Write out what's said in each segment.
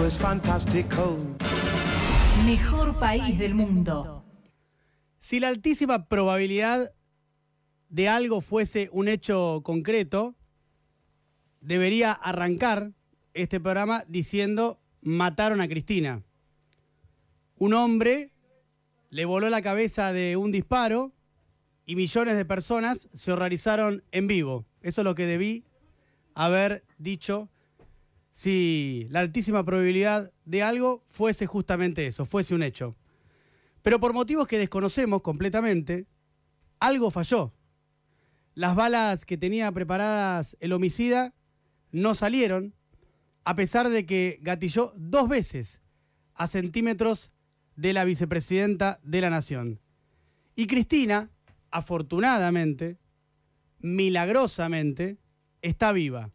mundo es fantástico. Mejor país del mundo. Si la altísima probabilidad de algo fuese un hecho concreto, debería arrancar este programa diciendo mataron a Cristina. Un hombre le voló la cabeza de un disparo y millones de personas se horrorizaron en vivo. Eso es lo que debí haber dicho si la altísima probabilidad de algo fuese justamente eso, fuese un hecho. Pero por motivos que desconocemos completamente, algo falló. Las balas que tenía preparadas el homicida no salieron, a pesar de que gatilló dos veces a centímetros de la vicepresidenta de la Nación. Y Cristina, afortunadamente, milagrosamente, está viva.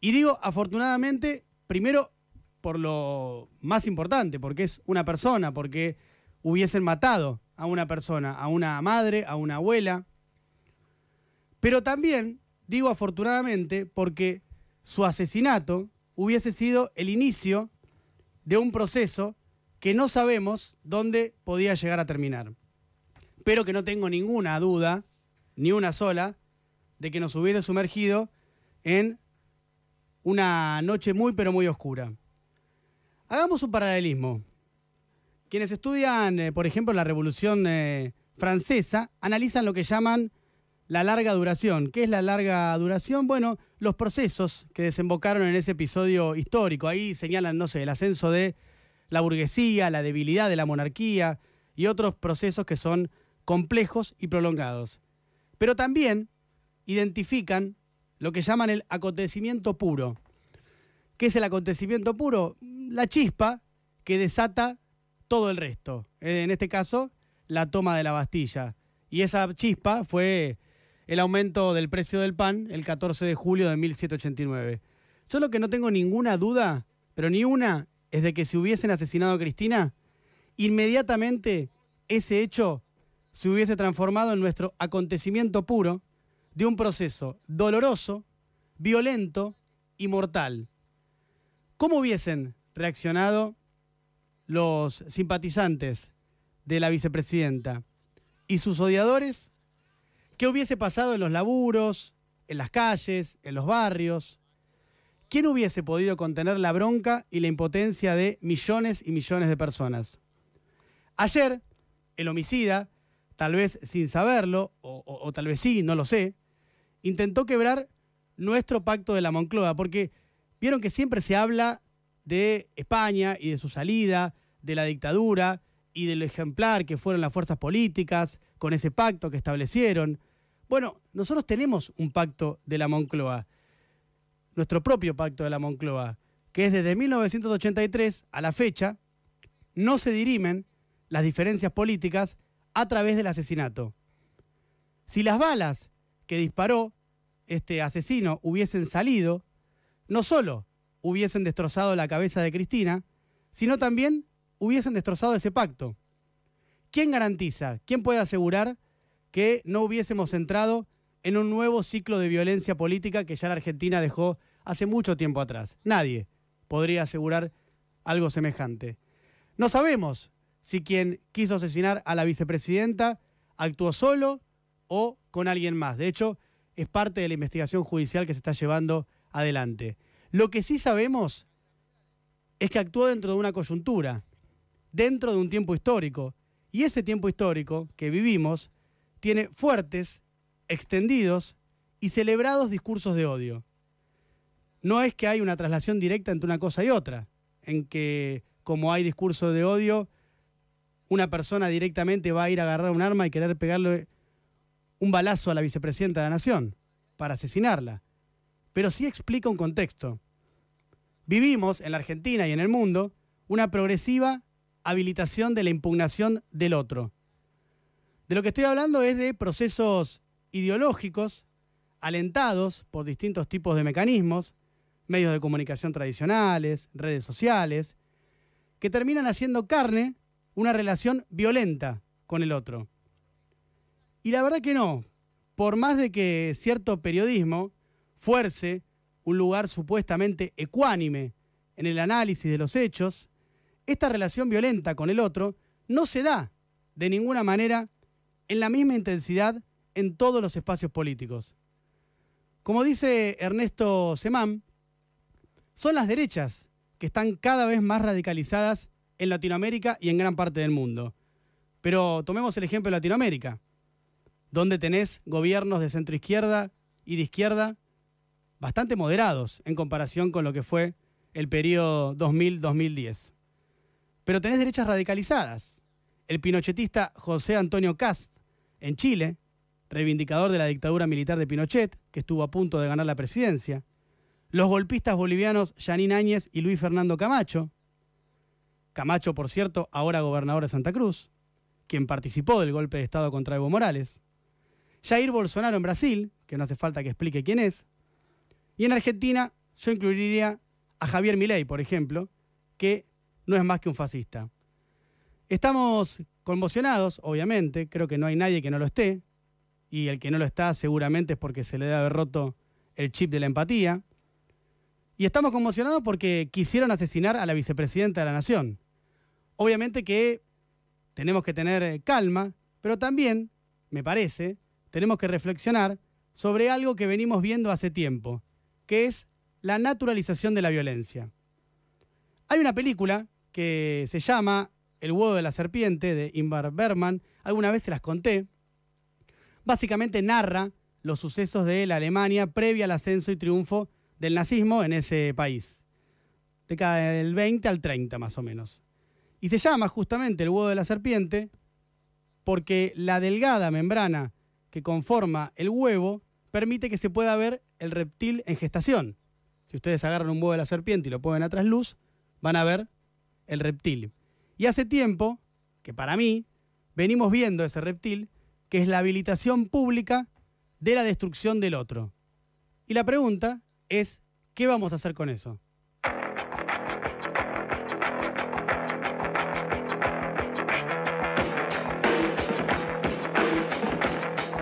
Y digo afortunadamente, primero por lo más importante, porque es una persona, porque hubiesen matado a una persona, a una madre, a una abuela. Pero también digo afortunadamente porque su asesinato hubiese sido el inicio de un proceso que no sabemos dónde podía llegar a terminar. Pero que no tengo ninguna duda, ni una sola, de que nos hubiese sumergido en una noche muy pero muy oscura. Hagamos un paralelismo. Quienes estudian, eh, por ejemplo, la Revolución eh, Francesa, analizan lo que llaman la larga duración. ¿Qué es la larga duración? Bueno, los procesos que desembocaron en ese episodio histórico. Ahí señalan, no sé, el ascenso de la burguesía, la debilidad de la monarquía y otros procesos que son complejos y prolongados. Pero también identifican lo que llaman el acontecimiento puro. ¿Qué es el acontecimiento puro? La chispa que desata todo el resto. En este caso, la toma de la Bastilla. Y esa chispa fue el aumento del precio del pan el 14 de julio de 1789. Yo lo que no tengo ninguna duda, pero ni una, es de que si hubiesen asesinado a Cristina, inmediatamente ese hecho se hubiese transformado en nuestro acontecimiento puro de un proceso doloroso, violento y mortal. ¿Cómo hubiesen reaccionado los simpatizantes de la vicepresidenta y sus odiadores ¿Qué hubiese pasado en los laburos, en las calles, en los barrios? ¿Quién hubiese podido contener la bronca y la impotencia de millones y millones de personas? Ayer, el homicida, tal vez sin saberlo, o, tal vez sí, no lo sé, intentó quebrar nuestro pacto de la Moncloa, porque vieron que siempre se habla de España y de su salida, de la dictadura y del ejemplar que fueron las fuerzas políticas con ese pacto que establecieron. Bueno, nosotros tenemos un pacto de la Moncloa, nuestro propio pacto de la Moncloa, que es desde 1983 a la fecha, no se dirimen las diferencias políticas a través del asesinato. Si las balas que disparó este asesino hubiesen salido, no solo hubiesen destrozado la cabeza de Cristina, sino también hubiesen destrozado ese pacto. ¿Quién garantiza, quién puede asegurar que no hubiésemos entrado en un nuevo ciclo de violencia política que ya la Argentina dejó hace mucho tiempo atrás. Nadie podría asegurar algo semejante. No sabemos si quien quiso asesinar a la vicepresidenta actuó solo o con alguien más. De hecho, es parte de la investigación judicial que se está llevando adelante. Lo que sí sabemos es que actuó dentro de una coyuntura, dentro de un tiempo histórico. Y ese tiempo histórico que vivimos tiene fuertes, extendidos y celebrados discursos de odio. No es que hay una traslación directa entre una cosa y otra, en que como hay discurso de odio, una persona directamente va a ir a agarrar un arma y querer pegarle un balazo a la vicepresidenta de la Nación para asesinarla. Pero sí explica un contexto. Vivimos en la Argentina y en el mundo una progresiva habilitación de la impugnación del otro. De lo que estoy hablando es de procesos ideológicos alentados por distintos tipos de mecanismos, medios de comunicación tradicionales, redes sociales, que terminan haciendo carne una relación violenta con el otro. Y la verdad que no, por más de que cierto periodismo fuerce un lugar supuestamente ecuánime en el análisis de los hechos, esta relación violenta con el otro no se da de ninguna manera en la misma intensidad en todos los espacios políticos. Como dice Ernesto Semán, son las derechas que están cada vez más radicalizadas en Latinoamérica y en gran parte del mundo. Pero tomemos el ejemplo de Latinoamérica, donde tenés gobiernos de centro izquierda y de izquierda bastante moderados en comparación con lo que fue el periodo 2000-2010. Pero tenés derechas radicalizadas. El pinochetista José Antonio Cast en Chile, reivindicador de la dictadura militar de Pinochet, que estuvo a punto de ganar la presidencia. Los golpistas bolivianos Yanín Áñez y Luis Fernando Camacho. Camacho, por cierto, ahora gobernador de Santa Cruz, quien participó del golpe de Estado contra Evo Morales. Jair Bolsonaro en Brasil, que no hace falta que explique quién es. Y en Argentina yo incluiría a Javier Milei, por ejemplo, que no es más que un fascista. Estamos conmocionados, obviamente, creo que no hay nadie que no lo esté, y el que no lo está seguramente es porque se le debe haber roto el chip de la empatía. Y estamos conmocionados porque quisieron asesinar a la vicepresidenta de la Nación. Obviamente que tenemos que tener calma, pero también, me parece, tenemos que reflexionar sobre algo que venimos viendo hace tiempo, que es la naturalización de la violencia. Hay una película que se llama El huevo de la serpiente de Ingmar Bergman, alguna vez se las conté. Básicamente narra los sucesos de la Alemania previa al ascenso y triunfo del nazismo en ese país, década del 20 al 30 más o menos. Y se llama justamente el huevo de la serpiente porque la delgada membrana que conforma el huevo permite que se pueda ver el reptil en gestación. Si ustedes agarran un huevo de la serpiente y lo ponen a trasluz, van a ver el reptil. Y hace tiempo, que para mí, venimos viendo ese reptil, que es la habilitación pública de la destrucción del otro. Y la pregunta es, ¿qué vamos a hacer con eso?